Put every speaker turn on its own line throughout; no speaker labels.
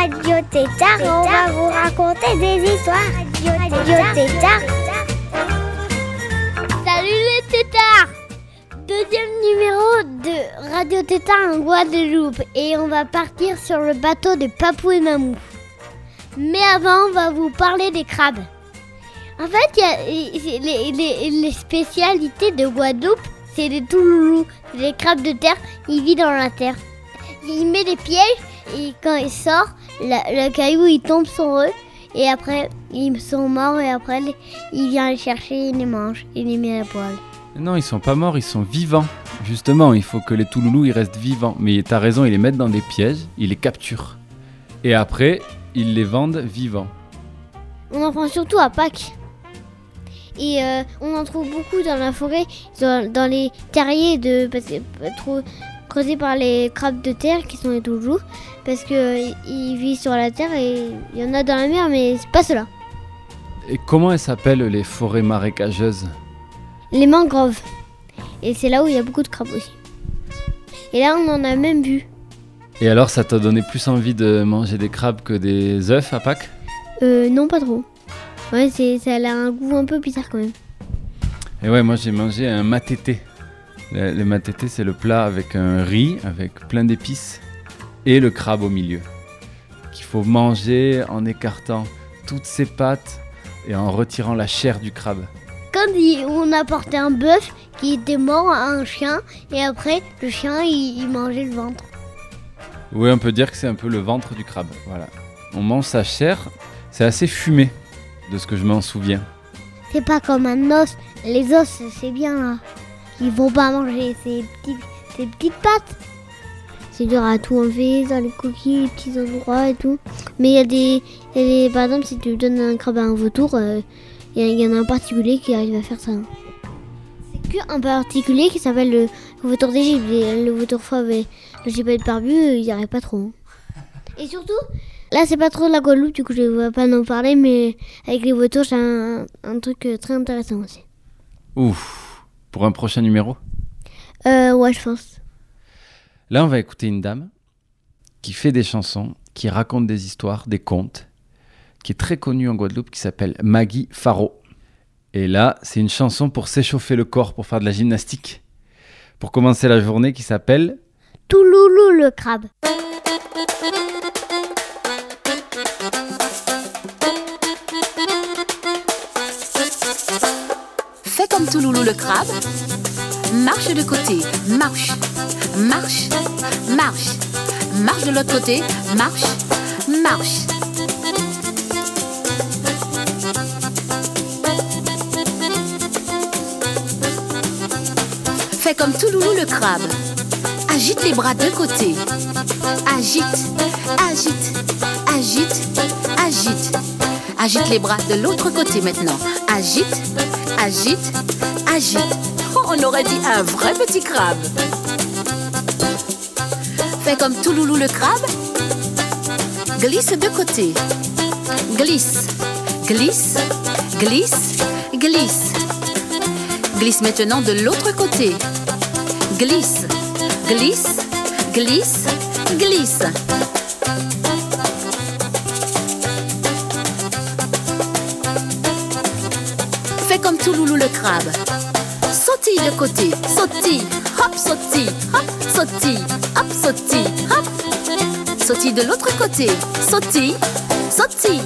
Radio Tétard on va vous raconter des histoires. Radio Tétard.
Salut les tétards Deuxième numéro de Radio Tétard en Guadeloupe et on va partir sur le bateau de Papou et Mamou. Mais avant, on va vous parler des crabes. En fait, y a- les, les- les spécialités de Guadeloupe, c'est des touloulous, des crabes de terre, ils vivent dans la terre. Il met des pièges et quand il sort, la- le caillou il tombe sur eux et après ils sont morts et après il vient les chercher, il les mange, il les met à la poêle.
Non, ils sont pas morts, ils sont vivants. Justement, il faut que les Touloulous ils restent vivants. Mais t'as raison, ils les mettent dans des pièges, ils les capturent. Et après, ils les vendent vivants.
On en prend surtout à Pâques. Et euh, on en trouve beaucoup dans la forêt, dans, dans les terriers de parce que pas trop creusés par les crabes de terre qui sont les toujours parce que euh, ils vivent sur la terre et il y en a dans la mer mais c'est pas cela.
Et comment elles s'appellent les forêts marécageuses?
Les mangroves. Et c'est là où il y a beaucoup de crabes aussi. Et là on en a même vu.
Et alors, ça t'a donné plus envie de manger des crabes que des œufs à Pâques?
Euh, non pas trop. Ouais c'est ça a un goût un peu bizarre quand même.
Et ouais, moi j'ai mangé un matété. Le, le matété, c'est le plat avec un riz, avec plein d'épices, et le crabe au milieu. Qu'il faut manger en écartant toutes ses pattes et en retirant la chair du crabe.
Quand on apportait un bœuf qui était mort à un chien et après le chien il- il mangeait le ventre.
Oui, on peut dire que c'est un peu le ventre du crabe. Voilà. On mange sa chair, c'est assez fumé, de ce que je m'en souviens.
C'est pas comme un os. Les os, c'est bien là. Ils vont pas manger ces petites pattes. C'est dur à tout enlever dans les coquilles, les petits endroits et tout. Mais il y, a des- il y a des. Par exemple, si tu donnes un crabe à un vautour, euh, il y, en a un particulier qui arrive à faire ça. C'est que un particulier qui s'appelle le, le vautour d'Égypte. Et Le vautour fauve et le gibet barbu, euh, il n'y arrive pas trop. hein. Et surtout, là, c'est pas trop de la Guadeloupe, du coup, je ne vais pas en parler, mais avec les vautours, c'est un, un truc euh, très intéressant aussi.
Ouf, pour un prochain numéro?
Euh, ouais, je pense.
Là, on va écouter une dame qui fait des chansons, qui raconte des histoires, des contes, qui est très connue en Guadeloupe, qui s'appelle Maggie Faro. Et là, c'est une chanson pour s'échauffer le corps, pour faire de la gymnastique. Pour commencer la journée, qui s'appelle
Touloulou le crabe.
Fais comme Touloulou le crabe. Marche de côté, marche, marche, marche. Marche de l'autre côté, marche, marche. Fais comme Touloulou le crabe. Agite les bras de côté. Agite, agite, agite, agite. Agite les bras de l'autre côté maintenant. Agite, agite, agite. On aurait dit un vrai petit crabe. Fais comme Touloulou le crabe. Glisse de côté. Glisse, glisse, glisse, glisse. Glisse maintenant de l'autre côté. Glisse, glisse, glisse, glisse. Fais comme Touloulou le crabe. De côté, sautille, hop, sautille, hop, sautille, hop, sautille, hop. Sautille de l'autre côté, sautille, sautille.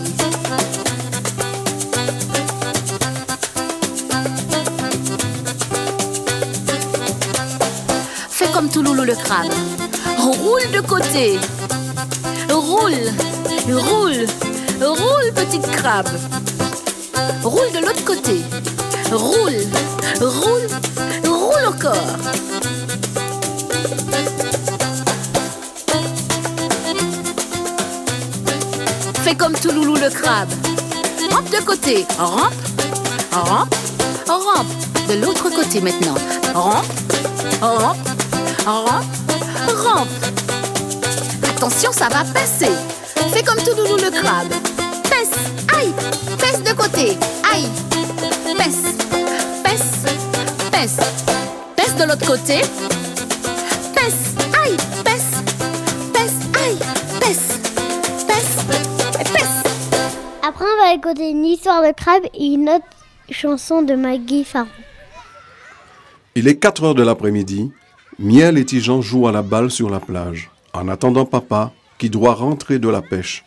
Fais comme Touloulou le crabe. Roule de côté. Roule, roule, roule, petite crabe. Roule de l'autre côté. Roule, roule, roule encore. Fais comme Touloulou le crabe. rampe de côté. Rampe, rampe, rampe. De l'autre côté maintenant. Rampe, rampe, rampe, rampe. Attention, ça va passer. Fais comme tout loulou le crabe. Pèse, aïe, pèse de côté, aïe. Pèse, pèse, pèse. Pèse de l'autre côté. Pèse, aïe, pèse, pèse, aïe, pèse, pèse, pèse.
Après, on va écouter une histoire de crabe et une autre chanson de Maggie Farron.
Il est 4 heures de l'après-midi. Miel et Tijan jouent à la balle sur la plage, en attendant papa qui doit rentrer de la pêche.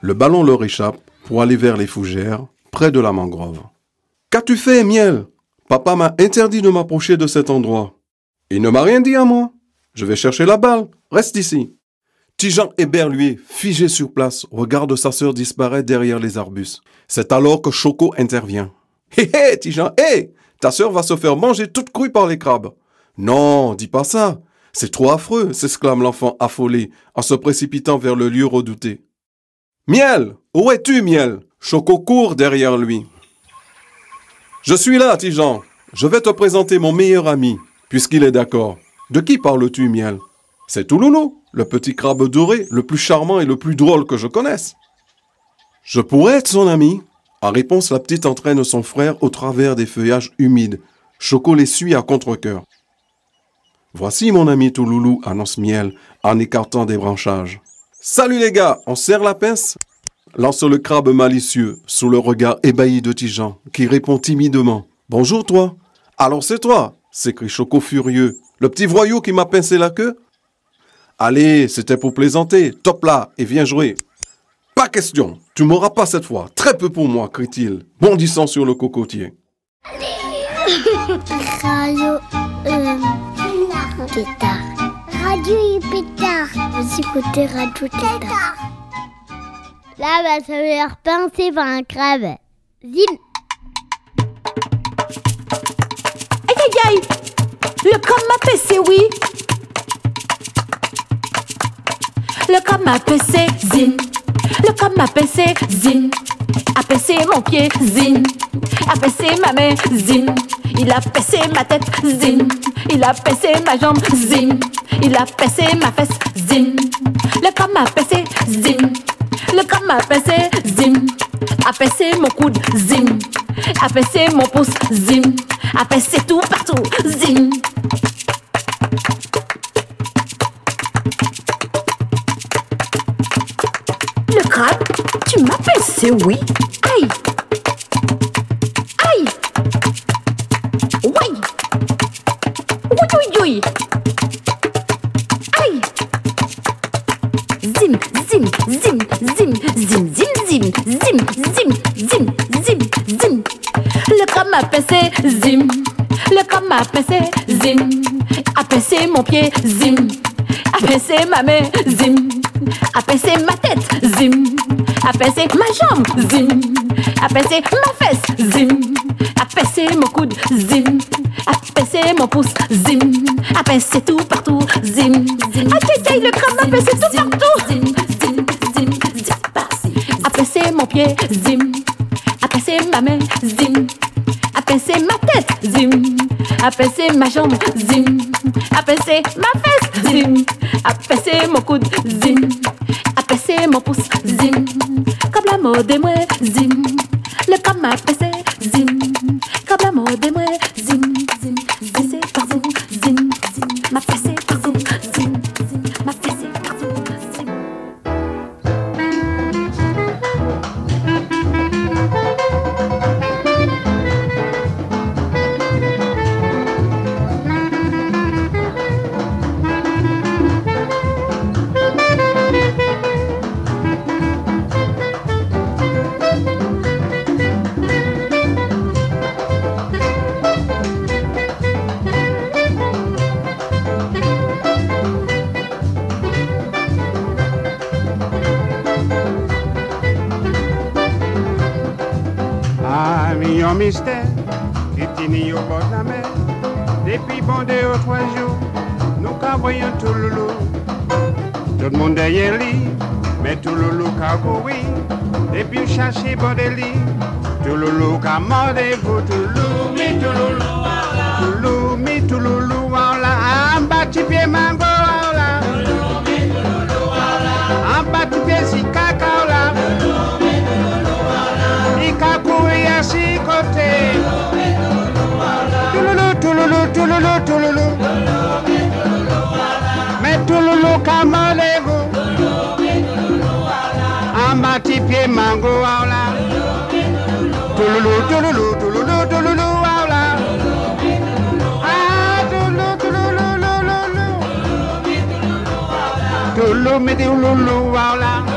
Le ballon leur échappe pour aller vers les fougères, près de la mangrove. Qu'as-tu fait, Miel? Papa m'a interdit de m'approcher de cet endroit. Il ne m'a rien dit à moi. Je vais chercher la balle. Reste ici. Tijan éberlué, figé sur place, regarde sa sœur disparaître derrière les arbustes. C'est alors que Choco intervient. Hé hé, Tijan, hé Ta sœur va se faire manger toute crue par les crabes. Non, dis pas ça. C'est trop affreux, s'exclame l'enfant affolé en se précipitant vers le lieu redouté. Miel Où es-tu, Miel? Choco court derrière lui. Je suis là, Tijan. Je vais te présenter mon meilleur ami, puisqu'il est d'accord. De qui parles-tu, Miel? C'est Touloulou, le petit crabe doré, le plus charmant et le plus drôle que je connaisse. Je pourrais être son ami? En réponse, la petite entraîne son frère au travers des feuillages humides. Choco les suit à contre-cœur. Voici mon ami Touloulou, annonce Miel en écartant des branchages. Salut les gars, on serre la pince? Lance le crabe malicieux sous le regard ébahi de Tijan, qui répond timidement. Bonjour toi. Alors c'est toi, s'écrie Choco furieux. Le petit voyou qui m'a pincé la queue Allez, c'était pour plaisanter. Top là et viens jouer. Pas question, tu m'auras pas cette fois. Très peu pour moi, crie-t-il, bondissant sur le cocotier.
Radio euh. Radio. Vous Radio Tétard. Là, bah, ça veut dire pincé par un crabe. Zine.
Aïe aïe aïe. Le crabe m'a pincé, oui. Le crabe m'a pincé, zine Le crabe m'a pincé, zine A pincé mon pied, zine A pincé ma main, zine Il a pincé ma tête, zine Il a pincé ma jambe, zine Il a pincé ma fesse, zine Le crabe m'a pincé, zine le cap m'a pincé, zim. Apincé mon coude, zim. Apincé mon pouce, zim. Apincé tout partout, zim. Le crabe, tu m'as pincé, oui. Aïe. Zim. Le crabe m'a pincé, zim. A pincé mon pied, zim. A pincé ma main, zim. A pincé ma tête, zim. A pincé ma jambe, zim. A pincé ma fesse, zim. A pincé mon coude, zim. A pincé mon pouce, zim. A pincé tout partout, zim. aïe, aïe, le crabe m'a pincé tout partout. Zim. A pincé mon pied, zim. A pincé ma main, A pincé ma jambe, zim. A pincé ma fesse, zim. A pincé mon coude, zim. A pincé mon pouce, zim. Comme la mode et moi, zim. Le crabe m'a
kagoui, depuis chercher bordeli, touloulou kamandez-vous, touloulou, mi touloulou, mi touloulou, wala, en bas tu pied mango, en bas pied si caca, wala, touloulou, mi touloulou, à six côtés, touloulou, touloulou, touloulou, en bas tu pied mango, voilà, touloulou, touloulou, touloulou, touloulou, voilà. Ah, touloulou, touloulou, touloulou. Touloulou, mais touloulou,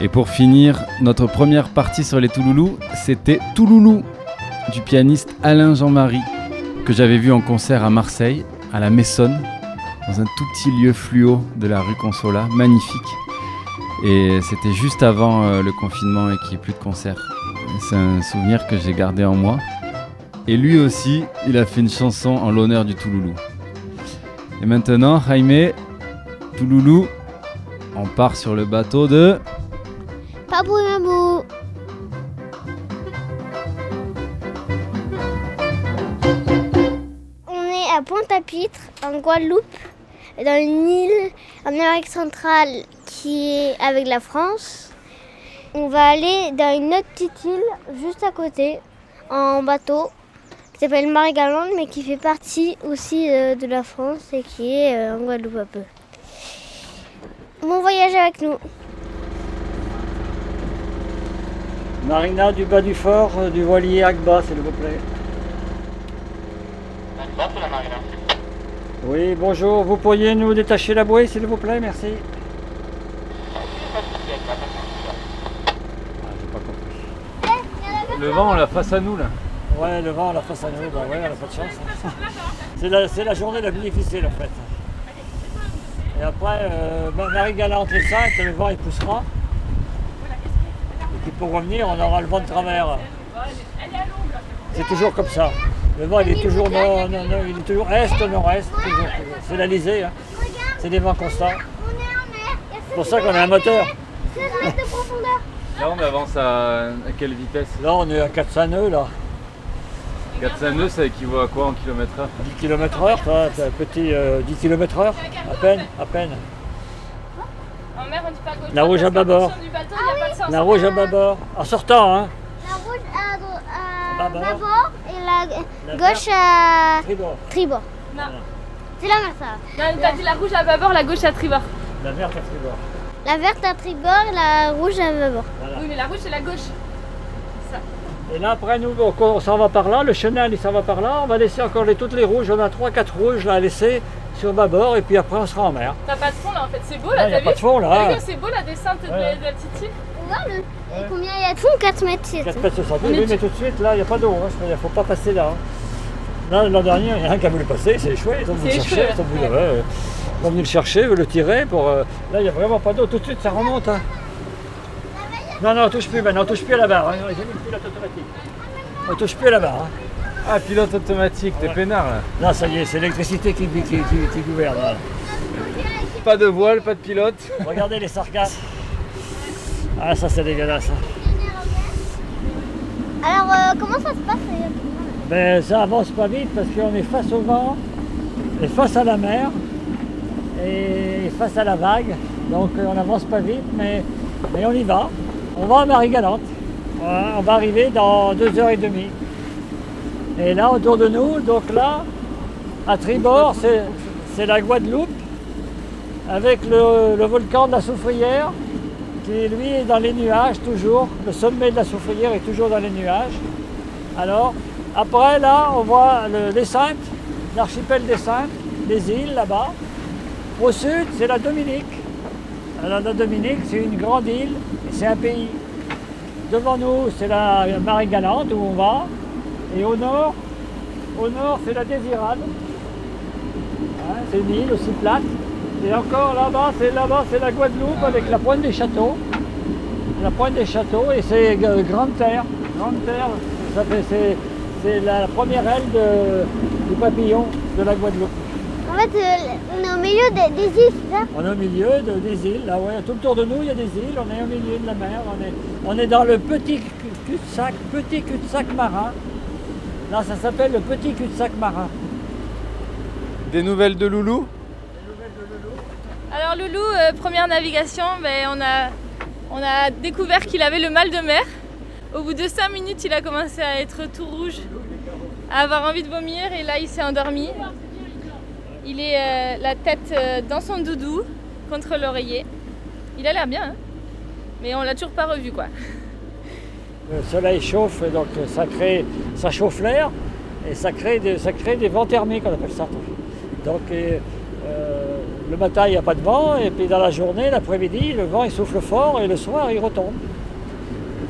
Et pour finir, notre première partie sur les Touloulous, c'était Touloulou du pianiste Alain Jean-Marie, que j'avais vu en concert à Marseille, à la Messonne, dans un tout petit lieu fluo de la rue Consola, magnifique. Et c'était juste avant euh, le confinement et qu'il n'y ait plus de concerts. Et C'est un souvenir que j'ai gardé en moi. Et lui aussi, il a fait une chanson en l'honneur du Touloulou. Et maintenant, Jaime, Touloulou, on part sur le bateau de...
Papou Mabou. On est à Pointe-à-Pitre, en Guadeloupe, dans une île en Amérique centrale qui est avec la France. On va aller dans une autre petite île juste à côté, en bateau, qui s'appelle Marie-Galante, mais qui fait partie aussi euh, de la France et qui est euh, en Guadeloupe un peu. Bon voyage avec nous.
Marina du bas du fort, euh, du voilier Agba, s'il vous plaît. Oui, bonjour. Vous pourriez nous détacher la bouée, s'il vous plaît, merci. Ah, j'ai pas compris.
Le vent, la face à nous là.
Ouais, le vent, la face à nous, bah ouais, elle a pas de chance. hein. C'est la, c'est la journée la plus difficile en fait. Et après, euh, Ma- Marie-Galante est 5, le vent il poussera. Pour revenir, on aura le vent de travers. C'est toujours comme ça. Le vent il est toujours nord, non, non, il est toujours est, nord-est. C'est l'Alizé, hein. c'est des vents constants. C'est pour ça qu'on a un moteur.
Là, on avance à, à quelle vitesse?
Là, on est à 400 nœuds, là.
400 nœuds, ça équivaut à quoi en kilomètres heure?
10 km heure, toi, t'as un petit euh, 10 km heure, à peine, à peine.
En mer, on dit pas gauche.
La rouge à bâbord. La rouge à bâbord, en sortant, hein.
La rouge à, à
Bâbord.
et la
La
gauche à
Tribord.
tribord.
Non.
C'est la mer ça.
Non, t'as dit la rouge à bâbord, la gauche à tribord.
La verte à tribord.
La verte à tribord et la rouge à bâbord.
Voilà.
Oui, mais la rouge, c'est la gauche.
Et là, après, nous, on, s'en va par là, le chenal, il s'en va par là. On va laisser encore les, toutes les rouges. On a 3-4 rouges là, à laisser sur bâbord, et puis après, on sera en mer.
T'as pas de fond là en fait, c'est beau là,
y a
t'as
pas
vu
de fond, là.
C'est beau la descente de,
Ouais.
de la petite île
Regarde le. et combien il y a de fond? 4 mètres. c'est
4
tout.
mètres 60.
On
Oui, mais tout de suite, là, il n'y a pas d'eau. hein. Il ne faut pas passer là. hein. Là, L'an dernier, il y en a un qui a voulu passer, c'est échoué. Ils ont voulu le chercher.
échoué,
Ils ont voulu,
ouais.
ouais, ouais. Ils ont venu le chercher, le tirer. Pour, euh, Là, il n'y a vraiment pas d'eau. Tout de suite, ça remonte. hein. Non, non, on touche plus maintenant. On touche plus à la barre. hein. Ils ont mis le pilote automatique. On touche plus à la barre. hein.
Ah, pilote automatique, t'es
Ouais.
peinard là.
Là, ça y est, c'est l'électricité qui, qui, qui- qui gouverne. là.
Pas de voile, pas de pilote.
Regardez les sargasses. Ah, ça c'est dégueulasse.
Alors, euh, comment ça se passe
Mais ça avance pas vite parce qu'on est face au vent, et face à la mer, et face à la vague. Donc euh, on n'avance pas vite, mais, mais on y va. On va à Marie-Galante. On va arriver dans deux heures et demie. Et là, autour de nous, donc là, à tribord, c'est c'est la Guadeloupe, avec le, le volcan de la Soufrière, lui est dans les nuages toujours. Le sommet de la Soufrière est toujours dans les nuages. Alors, après, là, on voit le- les l'archipel des Saintes, les îles là-bas. Au sud, c'est la Dominique. La Dominique, c'est une grande île c'est un pays. Devant nous, c'est la Marie-Galante où on va. Et au nord, au nord, c'est la Désirade. Hein, c'est une île aussi plate. Et encore là-bas, c'est là-bas, c'est la Guadeloupe avec la pointe des châteaux. La pointe des châteaux et c'est euh, Grande Terre. Grande Terre, ça fait, c'est, c'est la première aile de- du papillon de la Guadeloupe.
En fait, euh, on est au milieu des, des îles, c'est ça?
On est au milieu de- des îles, là, ouais. tout autour de nous il y a des îles, on est au milieu de la mer, on est, on est dans le petit cul- cul-de-sac, petit cul-de-sac marin. Là ça s'appelle le petit cul-de-sac marin.
Des nouvelles de Loulou?
Alors Loulou, euh, première navigation, ben, on, a, découvert qu'il avait le mal de mer. Au bout de 5 minutes, il a commencé à être tout rouge, à avoir envie de vomir et là il s'est endormi. Il est euh, la tête euh, dans son doudou contre l'oreiller. Il a l'air bien, hein mais on l'a toujours pas revu quoi.
Le soleil chauffe, donc ça crée, ça chauffe l'air et ça crée, des, vents thermiques, on appelle ça. Donc le matin il n'y a pas de vent et puis dans la journée, l'après-midi, le vent il souffle fort et le soir il retombe.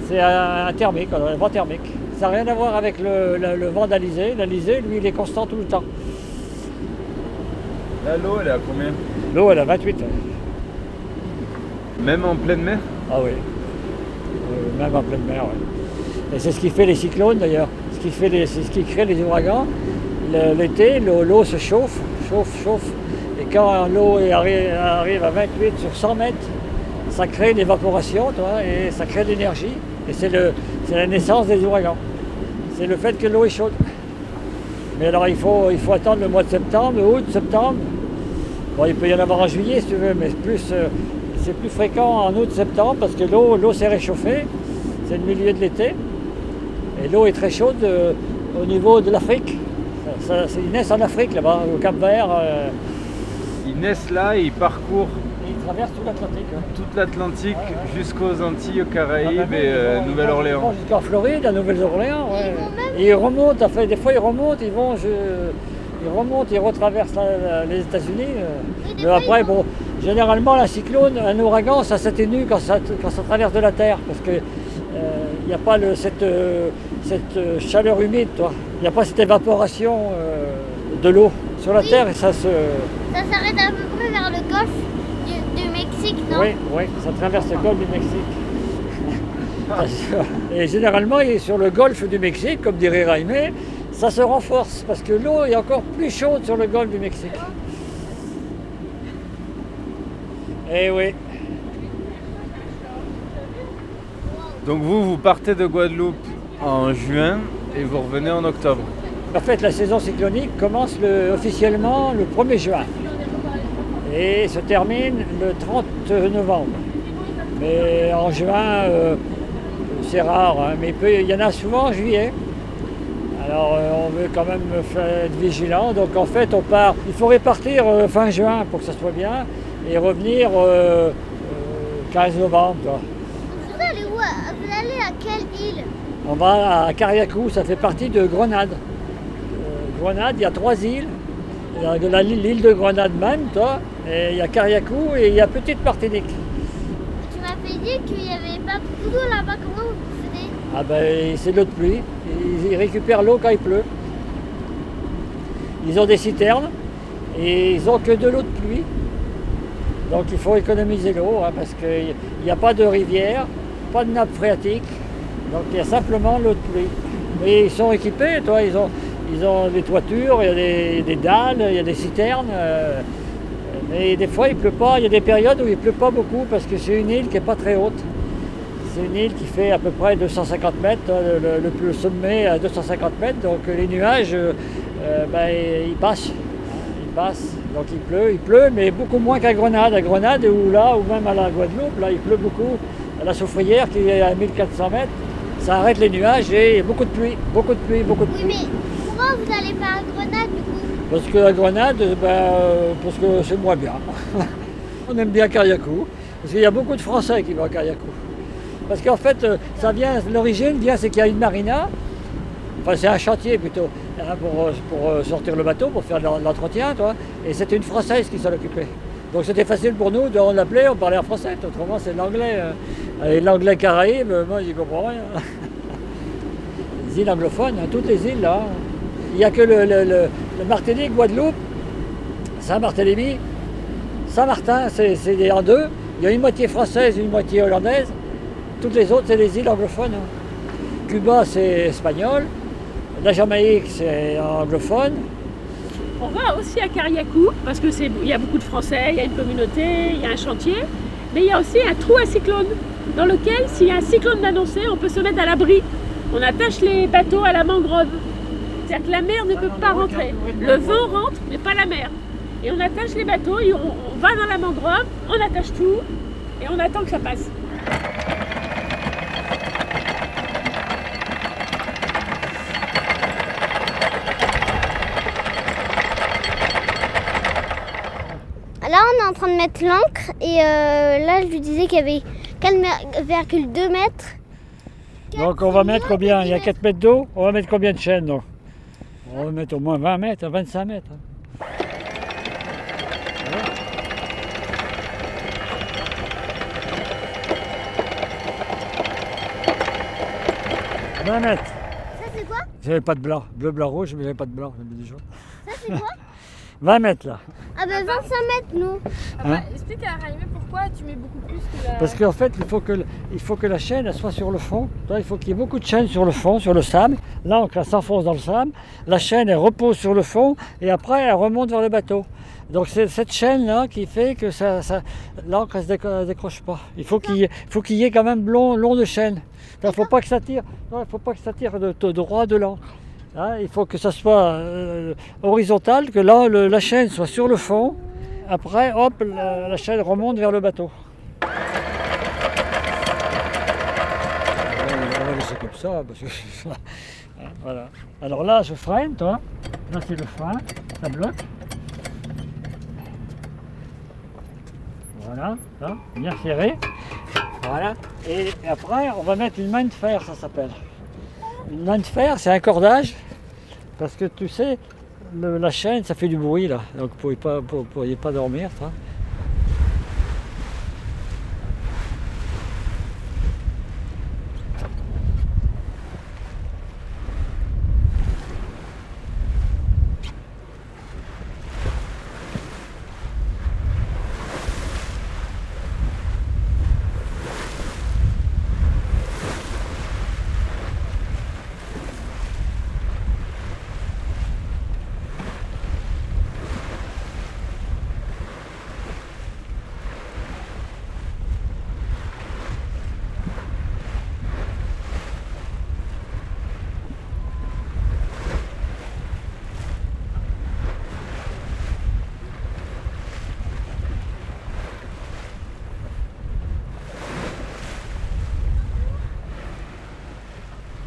C'est un, thermique, un vent thermique. Ça n'a rien à voir avec le, le- le vent d'Alizé. L'Alizé, lui, il est constant tout le temps.
Là, l'eau, elle est à combien?
L'eau, elle a 28.
Même en pleine mer?
Ah oui. Euh, même en pleine mer, oui. Et c'est ce qui fait les cyclones d'ailleurs. Ce qui fait les- c'est ce qui crée les ouragans. L'été, l'eau se chauffe, chauffe, chauffe. Quand l'eau arrive à 28 sur 100 mètres, ça crée une évaporation, tu vois, et ça crée de l'énergie. Et c'est la naissance des ouragans. C'est le fait que l'eau est chaude. Mais alors il faut, il faut attendre le mois de septembre, août, septembre. Bon, il peut y en avoir en juillet si tu veux, mais plus, euh, c'est plus fréquent en août-septembre parce que l'eau, l'eau s'est réchauffée. C'est le milieu de l'été. Et l'eau est très chaude euh, au niveau de l'Afrique. Ça, ça- ils naissent en Afrique là-bas, au Cap Vert. euh,
naissent là et ils parcourent
et ils traversent tout l'Atlantique. hein.
toute l'Atlantique
Ouais, ouais.
jusqu'aux Antilles, aux
Ah,
Caraïbes
bah,
et euh, Nouvelle-Orléans.
Ils vont jusqu'en Floride, à Nouvelle-Orléans. ouais. Et ils remontent, enfin, des fois ils remontent, ils vont, je- ils remontent, ils retraversent la- la- les États-Unis. euh. Mais après, bon, généralement, la cyclone, un ouragan, ça s'atténue quand ça, quand ça traverse de la Terre, parce que euh, il n'y a pas le- cette, euh, cette euh, chaleur humide, toi. Il n'y a pas cette évaporation euh, de l'eau sur la Terre et ça se.
Ça s'arrête à peu près vers le golfe du, du Mexique, non
Oui, oui, ça traverse le golfe du Mexique. Et généralement, il est sur le golfe du Mexique, comme dirait Raimé, ça se renforce parce que l'eau est encore plus chaude sur le golfe du Mexique. Eh oui,
Donc vous, vous partez de Guadeloupe en juin et vous revenez en octobre.
En fait, la saison cyclonique commence le- officiellement le 1er juin et se termine le 30 novembre. Mais en juin, euh, c'est rare, hein, mais il, y en a souvent en juillet. Alors euh, on veut quand même être vigilant. Donc en fait, on part. Il faudrait partir euh, fin juin pour que ça soit bien et revenir euh, euh, 15 novembre. quoi.
Vous allez où Vous allez à quelle île?
On va à Cariacou, ça fait partie de Grenade. Grenade, il y a trois îles. Il y a la- l'île de Grenade même, toi, et il y a Cariacou et il y a Petite Martinique.
Tu m'avais dit qu'il n'y avait pas beaucoup d'eau là-bas. Comment vous faisiez
Ah ben c'est de l'eau de pluie. Ils, récupèrent l'eau quand il pleut. Ils ont des citernes et ils ont que de l'eau de pluie. Donc il faut économiser l'eau hein, parce qu'il n'y a pas de rivière, pas de nappe phréatique. Donc il y a simplement l'eau de pluie. Mais ils sont équipés, toi, ils ont, ils ont des toitures, il y a des, dalles, il y a des citernes. euh, mais des fois il pleut pas, il y a des périodes où il pleut pas beaucoup parce que c'est une île qui n'est pas très haute. C'est une île qui fait à peu près 250 mètres, hein, le, le- sommet à 250 mètres, donc les nuages, euh, euh, ben, ils passent. hein, Ils passent, donc il pleut, il pleut, mais beaucoup moins qu'à Grenade. À Grenade, ou là, ou même à la Guadeloupe, là, il pleut beaucoup. À la Soufrière, qui est à 1400 mètres, ça arrête les nuages et beaucoup de pluie, beaucoup de pluie, beaucoup de
Oui,
pluie.
mais pourquoi vous allez pas à Grenade du coup
Parce qu'à Grenade, ben, euh, parce que c'est moins bien. On aime bien Carriacou, parce qu'il y a beaucoup de Français qui vont à Carriacou. Parce qu'en fait, euh, ça vient, l'origine vient, c'est qu'il y a une marina, enfin c'est un chantier plutôt, hein, pour, euh, pour, sortir le bateau, pour faire l'entretien, toi. Et c'était une Française qui s'en occupait. Donc c'était facile pour nous, on l'appelait, on parlait en français, autrement c'est l'anglais. Et l'anglais caraïbe, moi j'y comprends rien. Les îles anglophones, hein, toutes les îles là. Il n'y a que le, le- Martinique, Guadeloupe, Saint-Barthélemy, Saint-Martin, c'est en deux. Il y a une moitié française une moitié hollandaise. Toutes les autres, c'est des îles anglophones. hein. Cuba, c'est espagnol. La Jamaïque, c'est anglophone.
On va aussi à Carriacou parce que c'est il y a beaucoup de Français, il y a une communauté, il y a un chantier, mais il y a aussi un trou à cyclone dans lequel s'il y a un cyclone d'annoncé, on peut se mettre à l'abri. On attache les bateaux à la mangrove. C'est-à-dire que la mer ne peut pas rentrer. Le vent rentre, mais pas la mer. Et on attache les bateaux, et on, on va dans la mangrove, on attache tout et on attend que ça passe.
Là, on est en train de mettre l'encre et euh, là, je lui disais qu'il y avait 4,2 mètres.
Donc on va mettre combien? Il y a 4 mètres d'eau? On va mettre combien de chaînes donc? On va mettre au moins 20 mètres, 25 mètres. hein. Voilà. 20 mètres.
Ça, c'est quoi?
J'avais pas de blanc. Bleu, blanc, rouge, mais j'avais pas de blanc. j'avais déjà.
Ça, c'est quoi?
20 mètres là.
Ah, ben 25 mètres, nous.
Hein
explique à Raïmé pourquoi tu mets beaucoup plus que la...
Parce qu'en fait, il faut que, il faut que la chaîne elle soit sur le fond. Il faut qu'il y ait beaucoup de chaînes sur le fond, sur le sable. L'encre elle s'enfonce dans le sable. La chaîne elle repose sur le fond et après elle remonte vers le bateau. Donc c'est cette chaîne-là qui fait que ça, ça- l'encre elle se déco- décroche pas. Il faut qu'il y, ait- faut qu'il y ait quand même long, long de chaîne. Il ne faut pas que ça tire, non, il faut pas que ça tire de, de droit de l'encre. Hein, il faut que ça soit euh, horizontal, que là, le- la chaîne soit sur le fond. Après, hop, la, la chaîne remonte vers le bateau. On va laisser comme ça, parce que voilà. Alors là, je freine, toi. Là, c'est le frein, ça bloque. Voilà, là, bien serré. Voilà. Et après, on va mettre une main de fer, ça s'appelle. Une main de fer, c'est un cordage. Parce que tu sais, la chaîne, ça fait du bruit là. Donc vous ne pourriez pas, pas dormir.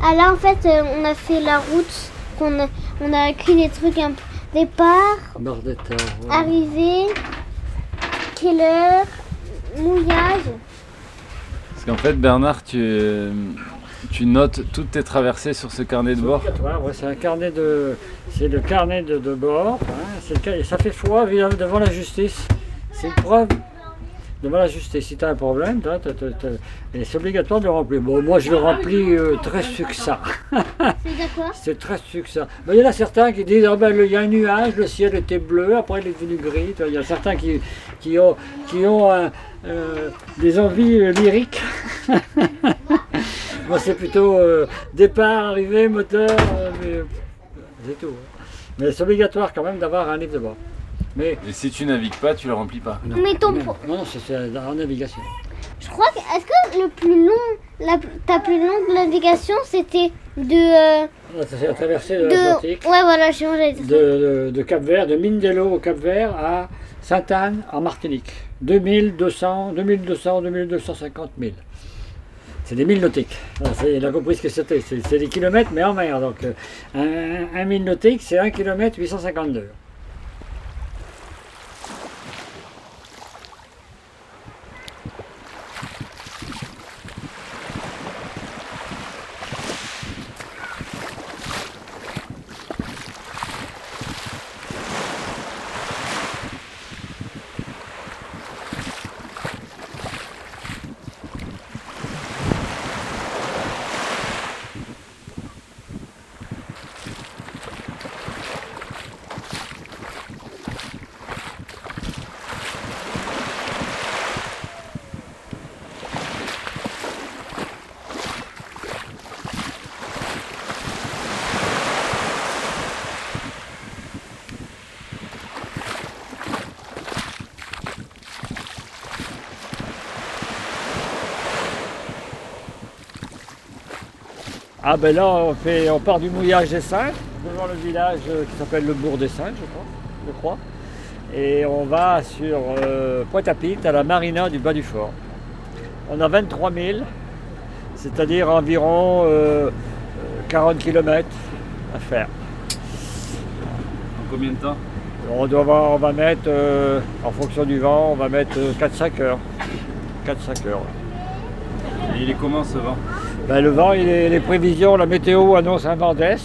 Ah, là, en fait, euh, on a fait la route, qu'on a, on a écrit les trucs un peu. Départ,
Barre
arrivée, quelle heure, mouillage.
Parce qu'en fait, Bernard, tu, tu notes toutes tes traversées sur ce carnet de bord.
Ouais, c'est un carnet de, c'est le carnet de, de bord. hein, c'est le ca- et ça fait foi devant la justice. C'est une preuve devant la justice. Si tu as un problème, c'est obligatoire de le remplir. Bon, moi je le remplis euh, très succinct.
C'est
très succinct. Mais il y en a certains qui disent ah ben, il y a un nuage, le ciel était bleu, après il est devenu gris. Il y a certains qui, qui ont, qui ont euh, des envies euh, lyriques. Moi c'est plutôt départ, arrivée, moteur, mais c'est tout. hein. Mais c'est obligatoire quand même d'avoir un livre de bord. Mais
Et si tu navigues pas, tu le remplis pas.
non,
Mais ton
non,
pro-
non, c'est c'est en navigation.
Je crois que. Est-ce que le plus long. La, ta plus longue navigation, c'était de. euh,
On a traversé
de...
l'Atlantique.
Ouais, voilà, je sais pas, j'allais dire
de, de- de Cap Vert, de Mindelo au Cap Vert à Sainte-Anne en Martinique. 2200, 2200, 2250 000. C'est des milles nautiques. Voilà, il a compris ce que c'était. C'est c'est des kilomètres, mais en mer. Donc, euh, un, un mille nautique, c'est 1 km 852. Ah ben là, on, fait, on part du mouillage des singes, devant le village euh, qui s'appelle le bourg des singes, je crois. Je crois. Et on va sur euh, Pointe-à-Pitre, à la marina du bas du fort. On a 23 000, c'est-à-dire environ euh, euh, 40 km à faire.
En combien de temps?
On, doit avoir- on va mettre, euh, en fonction du vent, on va mettre euh, 4-5 heures. 4-5 heures.
Et il est comment ce vent?
Ben, le vent, les prévisions, la météo annonce un vent d'est,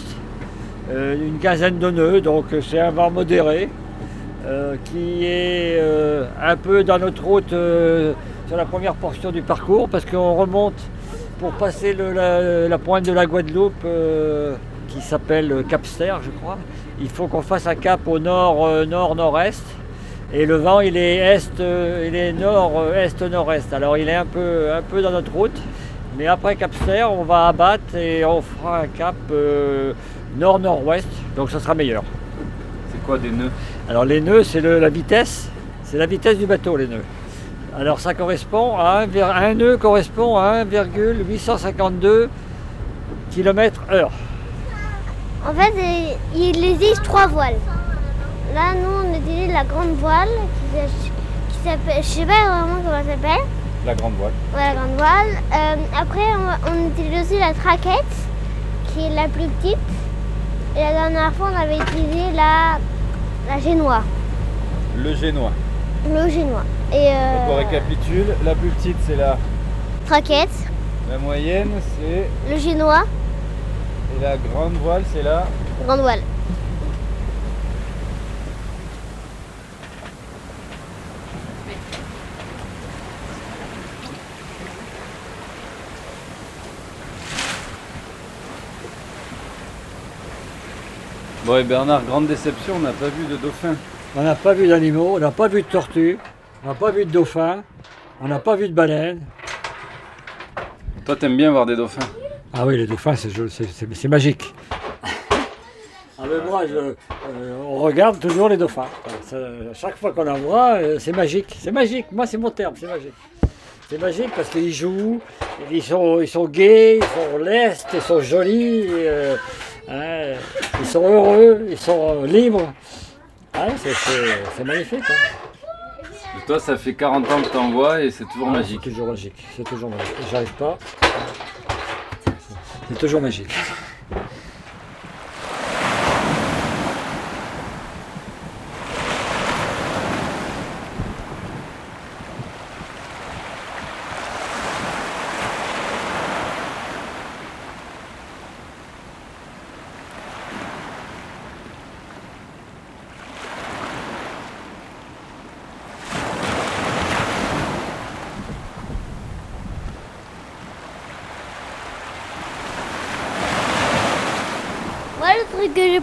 euh, une quinzaine de nœuds, donc euh, c'est un vent modéré euh, qui est un peu dans notre route sur la première portion du parcours parce qu'on remonte pour passer la, pointe de la Guadeloupe qui s'appelle Capster, je crois. Il faut qu'on fasse un cap au nord, nord, nord-est. Et le vent, il est est, il est nord, est, nord-est. Alors il est un peu, un peu dans notre route. Mais après Capster, on va abattre et on fera un cap euh, nord-nord-ouest, donc ça sera meilleur.
C'est quoi des nœuds?
Alors les nœuds, c'est la vitesse, c'est la vitesse du bateau les nœuds. Alors ça correspond à un, nœud correspond à 1,852 km heure.
En fait, il existe trois voiles. Là, nous, on utilise la grande voile qui s'appelle. Je sais pas vraiment comment elle s'appelle.
La grande voile.
La grande voile. Euh, après, on, on utilise aussi la traquette qui est la plus petite. Et la dernière fois, on avait utilisé la, la génois.
Le génois.
Le génois. Et euh,
Donc on récapitule, la plus petite c'est la,
traquette,
la moyenne, c'est
le génois,
et la grande voile c'est la.
grande voile.
Bon et Bernard, grande déception, on n'a pas vu de dauphin.
On n'a pas vu d'animaux, on n'a pas vu de tortues, on n'a pas vu de dauphins, on n'a pas vu de baleines.
Toi t'aimes bien voir des dauphins?
Ah oui, les dauphins, c'est joli, c'est- c'est c'est magique. Ah mais moi, je- euh, on regarde toujours les dauphins. Ça- chaque fois qu'on en voit, euh, c'est magique. C'est magique. Moi, c'est mon terme, c'est magique. C'est magique parce qu'ils jouent, ils sont, ils sont gais, ils sont lestes, ils sont jolis, euh, hein, ils sont heureux, ils sont euh, libres. Ah, c'est- magnifique. hein.
Et toi ça fait 40 ans que t'en vois et c'est toujours
Ah,
magique.
C'est toujours magique. C'est toujours magique. J'arrive pas. C'est toujours magique.
Moi, le truc que j'ai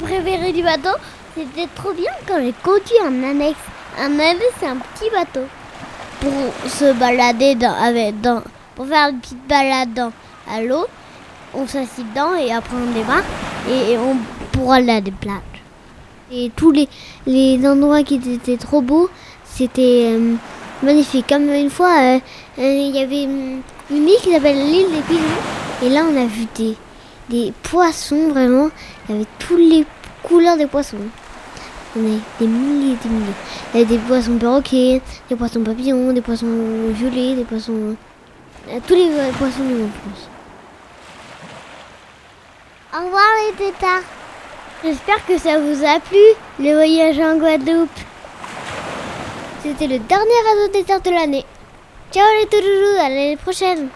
bateau, c'était trop bien quand j'ai conduit un annexe. Un annexe, c'est un petit bateau. Pour se balader dans, avec, dans, pour faire une petite balade dans, à l'eau, on s'assied dedans et après on démarre et, on pourra aller à des plages. Et tous les, les endroits qui étaient trop beaux, c'était euh, magnifique. Comme une fois, euh, euh, il y avait hum, une île qui s'appelle l'île des pigeons. Et là, on a vu des, des poissons, vraiment. Il y avait toutes les couleurs des poissons. On a des milliers et des milliers. Il y avait des poissons perroquets, des poissons papillons, des poissons violets, des poissons... tous les poissons du monde, je. Au revoir les tétards. J'espère que ça vous a plu, le voyage en Guadeloupe. C'était le dernier réseau tétard de l'année. Ciao les touloulous, à l'année prochaine.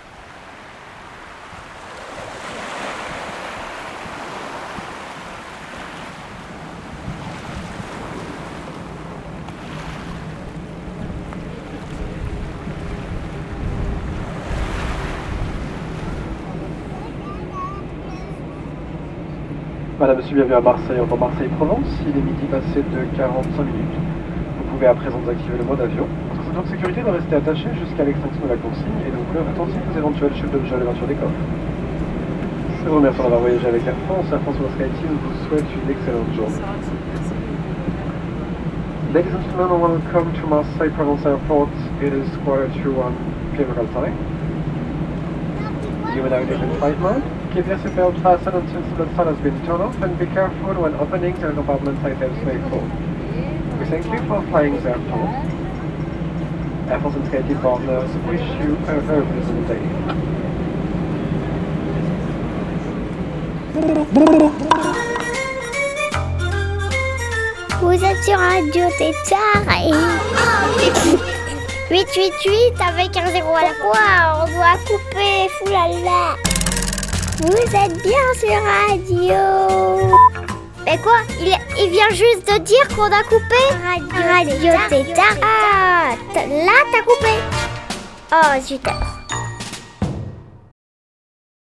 Monsieur, bienvenue à Marseille, en Marseille-Provence. Il est midi passé de 45 minutes. Vous pouvez à présent activer le mode avion. Pour cette de sécurité de rester attaché jusqu'à l'extinction de la consigne et de couvrir attentif aux éventuels chefs d'objet à l'ouverture des coffres. Je vous remercie d'avoir voyagé avec Air France. Air France Sky Team vous souhaite une excellente journée. Ladies and gentlemen, welcome to Marseille Provence Airport. It is quarter to one p.m. local time. You are now in flight mode. Keep your seatbelt fastened until the sun has been turned off and be careful when opening the compartment items may fall. We thank you for flying the airport. Air France and Sky Team partners wish you a very pleasant day.
Vous êtes sur Radio Tétard et... 888 avec un zéro à la fois, on doit couper, foulala. Vous êtes bien sur Radio. Mais quoi il, il vient juste de dire qu'on a coupé Radio, Tétard. Ah, là t'as coupé. Oh, zut.